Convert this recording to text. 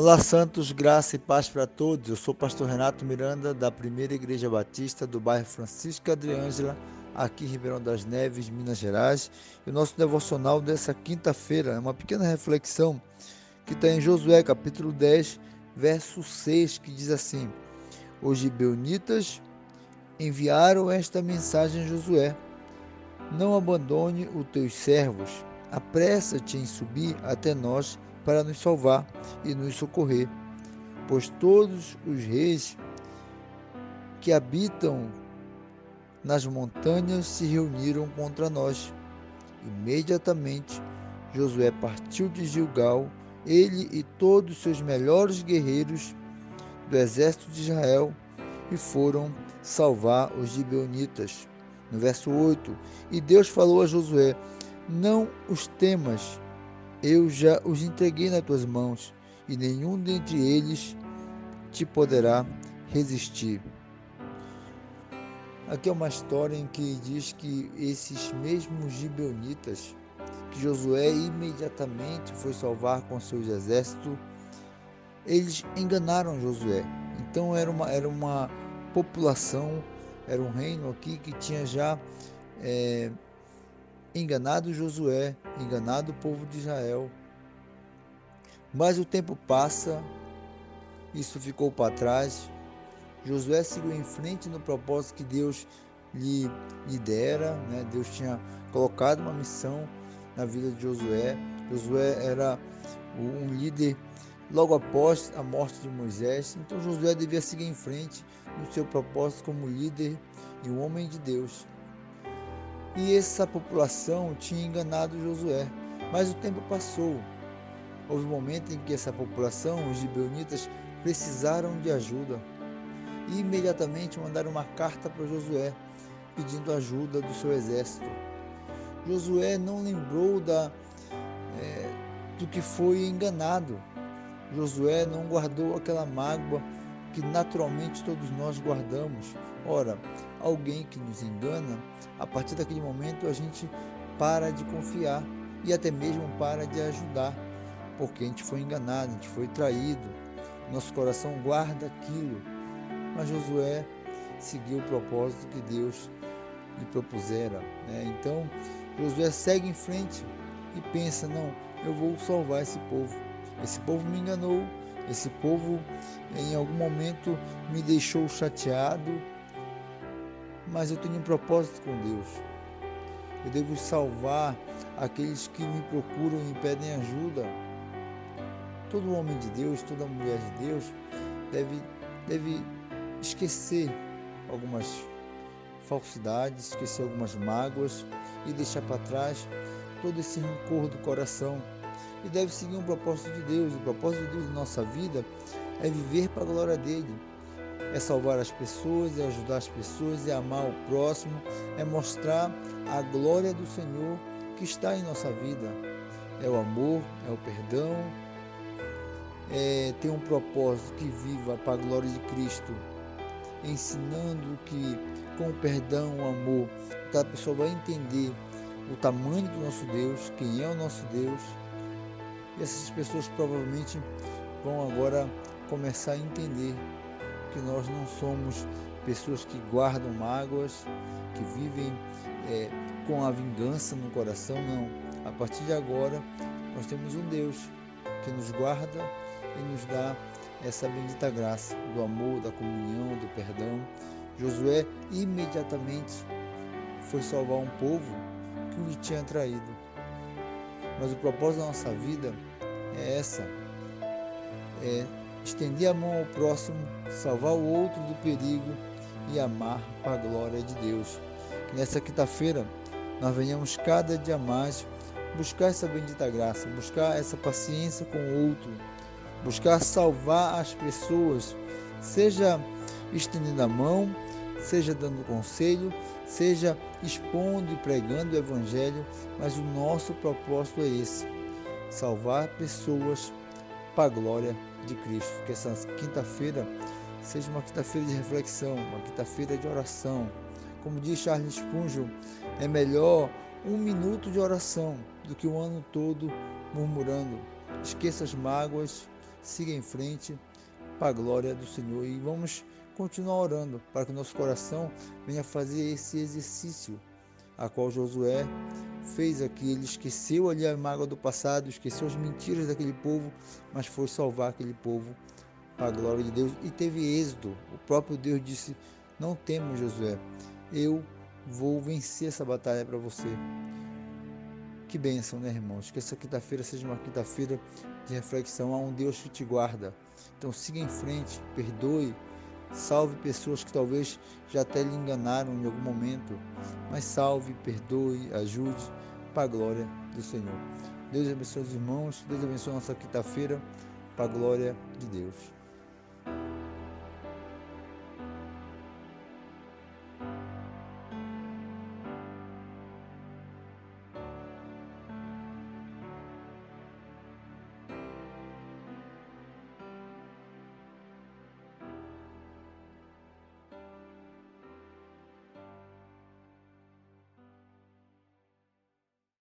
Olá, Santos, graça e paz para todos. Eu sou o pastor Renato Miranda, da Primeira Igreja Batista do bairro Francisco Adriângela, aqui em Ribeirão das Neves, Minas Gerais. E o nosso devocional dessa quinta-feira é uma pequena reflexão que está em Josué, capítulo 10, verso 6, que diz assim: Os gibeonitas enviaram esta mensagem a Josué: Não abandone os teus servos, apressa-te em subir até nós para nos salvar e nos socorrer, pois todos os reis que habitam nas montanhas se reuniram contra nós. Imediatamente Josué partiu de Gilgal, ele e todos os seus melhores guerreiros do exército de Israel, e foram salvar os gibeonitas. No verso 8, e Deus falou a Josué: Não os temas, eu já os entreguei nas tuas mãos, e nenhum dentre eles te poderá resistir. Aqui é uma história em que diz que esses mesmos gibeonitas, que Josué imediatamente foi salvar com seus exércitos, eles enganaram Josué. Então era uma, era uma população, era um reino aqui que tinha já é, enganado Josué, enganado o povo de Israel. Mas o tempo passa, isso ficou para trás. Josué seguiu em frente no propósito que Deus lhe, lhe dera. Né? Deus tinha colocado uma missão na vida de Josué. Josué era um líder logo após a morte de Moisés. Então Josué devia seguir em frente no seu propósito como líder e um homem de Deus. E essa população tinha enganado Josué. Mas o tempo passou. Houve um momento em que essa população, os gibeonitas, precisaram de ajuda. E imediatamente mandaram uma carta para Josué, pedindo ajuda do seu exército. Josué não lembrou da, é, do que foi enganado. Josué não guardou aquela mágoa que naturalmente todos nós guardamos. Ora, alguém que nos engana, a partir daquele momento a gente para de confiar e até mesmo para de ajudar, porque a gente foi enganado, a gente foi traído. Nosso coração guarda aquilo. Mas Josué seguiu o propósito que Deus lhe propusera. Né? Então, Josué segue em frente e pensa: não, eu vou salvar esse povo. Esse povo me enganou, esse povo em algum momento me deixou chateado, mas eu tenho um propósito com Deus. Eu devo salvar aqueles que me procuram e me pedem ajuda. Todo homem de Deus, toda mulher de Deus deve, deve esquecer algumas falsidades, esquecer algumas mágoas e deixar para trás todo esse rancor do coração e deve seguir um propósito de Deus. O propósito de Deus em nossa vida é viver para a glória dele, é salvar as pessoas, é ajudar as pessoas, é amar o próximo, é mostrar a glória do Senhor que está em nossa vida. É o amor, é o perdão, é ter um propósito que viva para a glória de Cristo, ensinando que com o perdão, o amor, cada pessoa vai entender o tamanho do nosso Deus, quem é o nosso Deus. E essas pessoas provavelmente vão agora começar a entender que nós não somos pessoas que guardam mágoas, que vivem é, com a vingança no coração, não. A partir de agora, nós temos um Deus que nos guarda e nos dá essa bendita graça do amor, da comunhão, do perdão. Josué imediatamente foi salvar um povo que o tinha traído. Mas o propósito da nossa vida é essa: é estender a mão ao próximo, salvar o outro do perigo e amar para a glória de Deus. Que nessa quinta-feira nós venhamos cada dia mais buscar essa bendita graça, buscar essa paciência com o outro, buscar salvar as pessoas, seja estendendo a mão, seja dando conselho, seja expondo e pregando o Evangelho, mas o nosso propósito é esse: salvar pessoas para a glória de Cristo. Que essa quinta-feira seja uma quinta-feira de reflexão, uma quinta-feira de oração. Como diz Charles Spurgeon, é melhor um minuto de oração do que um ano todo murmurando. Esqueça as mágoas, siga em frente para a glória do Senhor e vamos continuar orando para que o nosso coração venha fazer esse exercício a qual Josué fez aqui. Ele esqueceu ali a mágoa do passado, esqueceu as mentiras daquele povo, mas foi salvar aquele povo para a glória de Deus e teve êxito. O próprio Deus disse: Não temas, Josué, eu vou vencer essa batalha para você. Que bênção, né, irmãos? Que essa quinta-feira seja uma quinta-feira de reflexão a um Deus que te guarda. Então siga em frente, perdoe, salve pessoas que talvez já até lhe enganaram em algum momento, mas salve, perdoe, ajude para a glória do Senhor. Deus abençoe os irmãos, Deus abençoe a nossa quinta-feira para a glória de Deus.